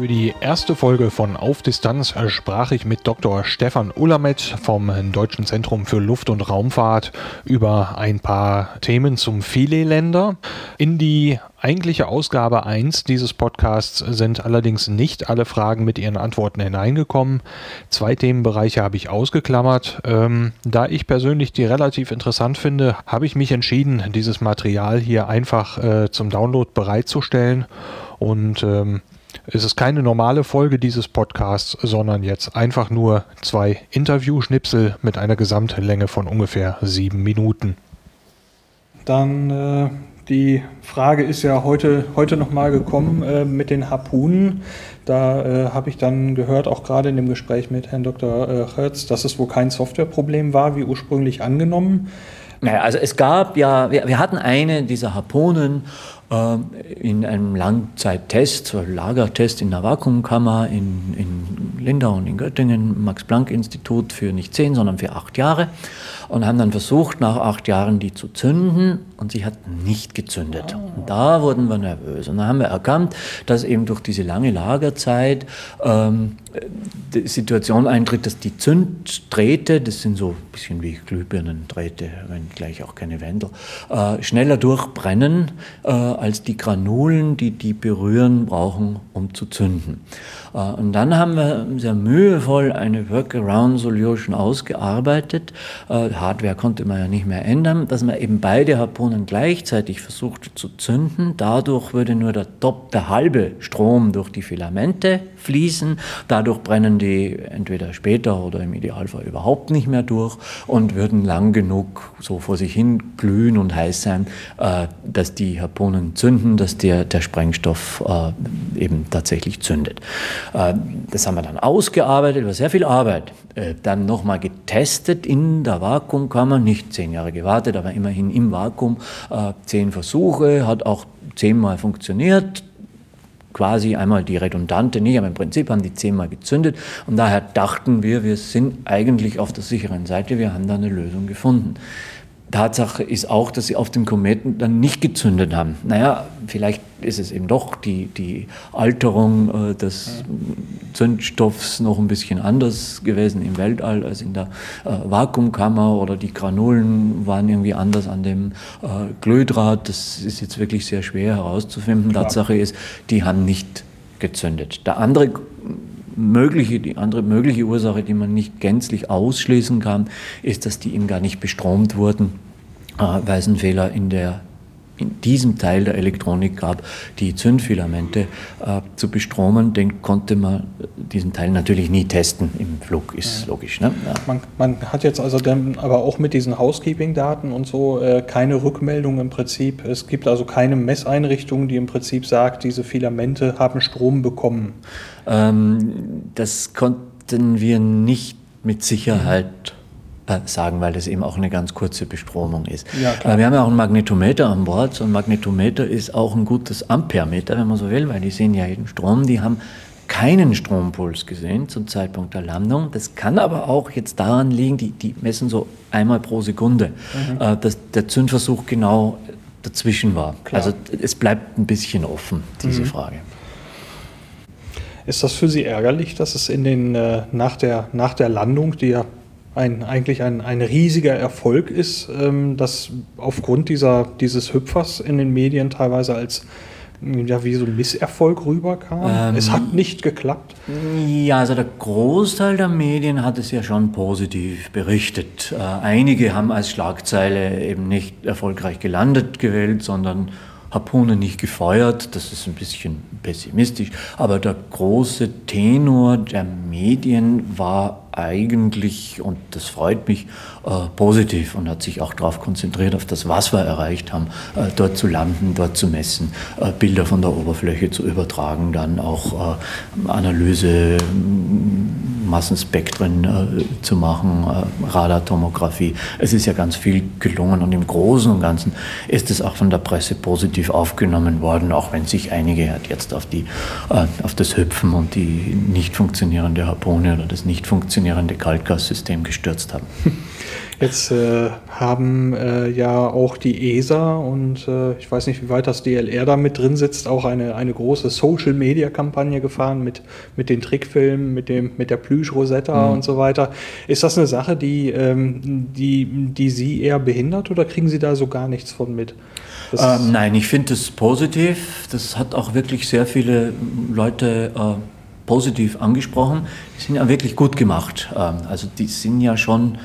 Für die erste Folge von Auf Distanz sprach ich mit Dr. Stefan Ullamet vom Deutschen Zentrum für Luft- und Raumfahrt über ein paar Themen zum Philae-Länder. In die eigentliche Ausgabe 1 dieses Podcasts sind allerdings nicht alle Fragen mit ihren Antworten hineingekommen. Zwei Themenbereiche habe ich ausgeklammert. Ähm, da ich persönlich die relativ interessant finde, habe ich mich entschieden, dieses Material hier einfach äh, zum Download bereitzustellen und ähm, es ist keine normale Folge dieses Podcasts, sondern jetzt einfach nur zwei Interview-Schnipsel mit einer Gesamtlänge von ungefähr sieben Minuten. Dann äh, die Frage ist ja heute, heute nochmal gekommen äh, mit den Harpunen. Da äh, habe ich dann gehört, auch gerade in dem Gespräch mit Herrn Dr. Äh, Hertz, dass es wohl kein Softwareproblem war, wie ursprünglich angenommen. Naja, also es gab ja, wir, wir hatten eine dieser Harpunen äh, in einem Langzeittest, Lagertest in der Vakuumkammer in, in Lindau und in Göttingen, Max-Planck-Institut für nicht zehn, sondern für acht Jahre und haben dann versucht, nach acht Jahren die zu zünden und sie hat nicht gezündet. Und da wurden wir nervös und dann haben wir erkannt, dass eben durch diese lange Lagerzeit ähm, die Situation eintritt, dass die Zünddrähte, das sind so ein bisschen wie Glühbirnendrähte, wenn gleich auch keine Wendel, äh, schneller durchbrennen äh, als die Granulen, die die berühren, brauchen, um zu zünden. Äh, und dann haben wir sehr mühevoll eine Workaround-Solution ausgearbeitet. Äh, Hardware konnte man ja nicht mehr ändern, dass man eben beide Harpunen gleichzeitig versuchte zu zünden. Dadurch würde nur der, Top, der halbe Strom durch die Filamente fließen. Dadurch brennen die entweder später oder im Idealfall überhaupt nicht mehr durch und würden lang genug so vor sich hin glühen und heiß sein, äh, dass die Harpunen zünden, dass der, der Sprengstoff eben tatsächlich zündet. Äh, das haben wir dann ausgearbeitet, war sehr viel Arbeit. Äh, dann nochmal getestet in der Vakuumkammer, nicht zehn Jahre gewartet, aber immerhin im Vakuum. Äh, zehn Versuche, hat auch zehnmal funktioniert quasi einmal die redundante nicht, aber im Prinzip haben die zehnmal gezündet und daher dachten wir, wir sind eigentlich auf der sicheren Seite, wir haben da eine Lösung gefunden. Tatsache ist auch, dass sie auf dem Kometen dann nicht gezündet haben. Naja, vielleicht ist es eben doch die, die Alterung äh, des Zündstoffs noch ein bisschen anders gewesen im Weltall als in der äh, Vakuumkammer oder die Granulen waren irgendwie anders an dem äh, Glühdraht. Das ist jetzt wirklich sehr schwer herauszufinden. Klar. Tatsache ist, die haben nicht gezündet. Der andere mögliche, die andere mögliche Ursache, die man nicht gänzlich ausschließen kann, ist, dass die eben gar nicht bestromt wurden, äh, weil es einen Fehler in der in diesem Teil der Elektronik gab, die Zündfilamente äh, zu bestromen, den konnte man diesen Teil natürlich nie testen im Flug, ist ja. logisch. Ne? Ja. Man, man, hat jetzt also dann aber auch mit diesen Housekeeping-Daten und so äh, keine Rückmeldung im Prinzip. Es gibt also keine Messeinrichtung, die im Prinzip sagt, diese Filamente haben Strom bekommen. Ähm, das konnten wir nicht mit Sicherheit äh, sagen, weil das eben auch eine ganz kurze Bestromung ist. Ja, wir haben ja auch ein Magnetometer an Bord. So ein Magnetometer ist auch ein gutes Ampermeter, wenn man so will, weil die sehen ja jeden Strom. Die haben keinen Strompuls gesehen zum Zeitpunkt der Landung. Das kann aber auch jetzt daran liegen, die, die messen so einmal pro Sekunde, mhm. Äh, dass der Zündversuch genau dazwischen war. Klar. Also es bleibt ein bisschen offen, diese mhm. Frage. Ist das für Sie ärgerlich, dass es in den, äh, nach, der, nach der Landung, die ja ein, eigentlich ein, ein riesiger Erfolg ist, ähm, dass aufgrund dieser, dieses Hüpfers in den Medien teilweise als ja, wie so ein Misserfolg rüberkam. Ähm, es hat nicht geklappt. Ja, also der Großteil der Medien hat es ja schon positiv berichtet. Äh, einige haben als Schlagzeile eben nicht erfolgreich gelandet gewählt, sondern Harpune nicht gefeuert. Das ist ein bisschen pessimistisch. Aber der große Tenor der Medien war eigentlich, und das freut mich, äh, positiv und hat sich auch darauf konzentriert, auf das, was wir erreicht haben, äh, dort zu landen, dort zu messen, äh, Bilder von der Oberfläche zu übertragen, dann auch äh, Analyse Massenspektren äh, zu machen, äh, Radartomographie. Es ist ja ganz viel gelungen und im Großen und Ganzen ist es auch von der Presse positiv aufgenommen worden, auch wenn sich einige halt jetzt auf, die, äh, auf das Hüpfen und die nicht funktionierende Harpune oder das nicht funktionierende Kaltgassystem gestürzt haben. Jetzt äh, haben äh, ja auch die ESA und äh, ich weiß nicht, wie weit das DLR da mit drin sitzt, auch eine, eine große Social-Media-Kampagne gefahren mit, mit den Trickfilmen, mit, dem, mit der Plüsch-Rosetta mhm. und so weiter. Ist das eine Sache, die, ähm, die, die Sie eher behindert oder kriegen Sie da so gar nichts von mit? Ähm, nein, ich finde es positiv. Das hat auch wirklich sehr viele Leute äh, positiv angesprochen. Die sind ja wirklich gut gemacht. Ähm, also die sind ja schon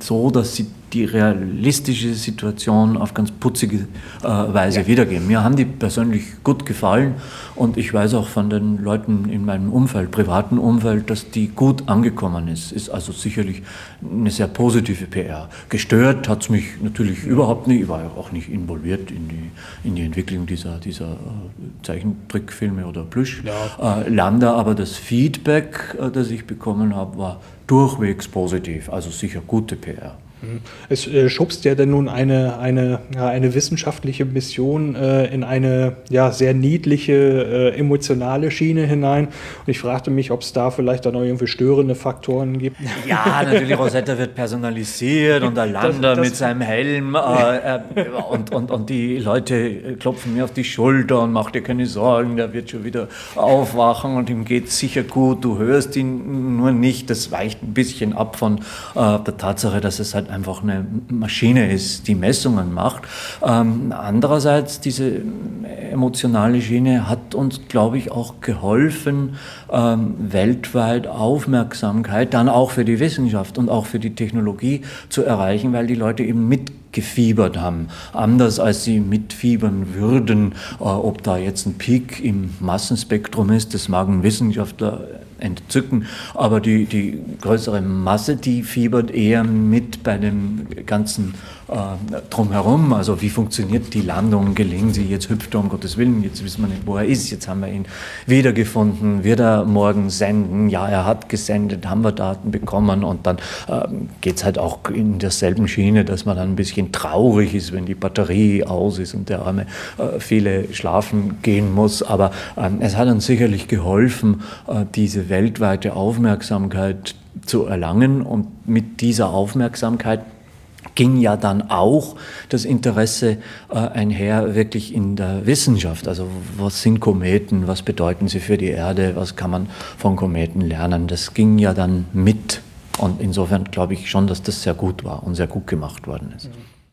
so, dass sie die realistische Situation auf ganz putzige äh, Weise ja. wiedergeben. Mir haben die persönlich gut gefallen und ich weiß auch von den Leuten in meinem Umfeld, privaten Umfeld, dass die gut angekommen ist. Ist also sicherlich eine sehr positive PR. Gestört hat es mich natürlich überhaupt nicht. Ich war ja auch nicht involviert in die, in die Entwicklung dieser, dieser äh, Zeichentrickfilme oder Plüschlande, ja. äh, aber das Feedback, äh, das ich bekommen habe, war durchwegs positiv, also sicher gute PR. Es äh, schubst ja denn nun eine, eine, ja, eine wissenschaftliche Mission äh, in eine ja, sehr niedliche, äh, emotionale Schiene hinein. Und ich fragte mich, ob es da vielleicht dann auch irgendwie störende Faktoren gibt. Ja, natürlich, Rosetta wird personalisiert und der Lander mit seinem Helm äh, äh, und, und, und die Leute klopfen mir auf die Schulter und mach dir keine Sorgen, der wird schon wieder aufwachen und ihm geht sicher gut. Du hörst ihn nur nicht. Das weicht ein bisschen ab von äh, der Tatsache, dass es halt einfach eine Maschine ist, die Messungen macht. Ähm, andererseits, diese emotionale Schiene hat uns, glaube ich, auch geholfen, ähm, weltweit Aufmerksamkeit dann auch für die Wissenschaft und auch für die Technologie zu erreichen, weil die Leute eben mitgefiebert haben. Anders als sie mitfiebern würden, äh, ob da jetzt ein Peak im Massenspektrum ist, das mag ein Wissenschaftler entzücken. Aber die, die größere Masse, die fiebert eher mit bei dem ganzen äh, drumherum. Also wie funktioniert die Landung? Gelingen sie? Jetzt hüpft er um Gottes Willen. Jetzt wissen wir nicht, wo er ist. Jetzt haben wir ihn wiedergefunden. Wird er morgen senden? Ja, er hat gesendet. Haben wir Daten bekommen? Und dann äh, geht es halt auch in derselben Schiene, dass man dann ein bisschen traurig ist, wenn die Batterie aus ist und der Arme äh, viele schlafen gehen muss. Aber ähm, es hat uns sicherlich geholfen, äh, diese weltweite Aufmerksamkeit zu erlangen und mit dieser Aufmerksamkeit ging ja dann auch das Interesse äh, einher wirklich in der Wissenschaft. Also was sind Kometen, was bedeuten sie für die Erde, was kann man von Kometen lernen. Das ging ja dann mit. Und insofern glaube ich schon, dass das sehr gut war und sehr gut gemacht worden ist. Mhm.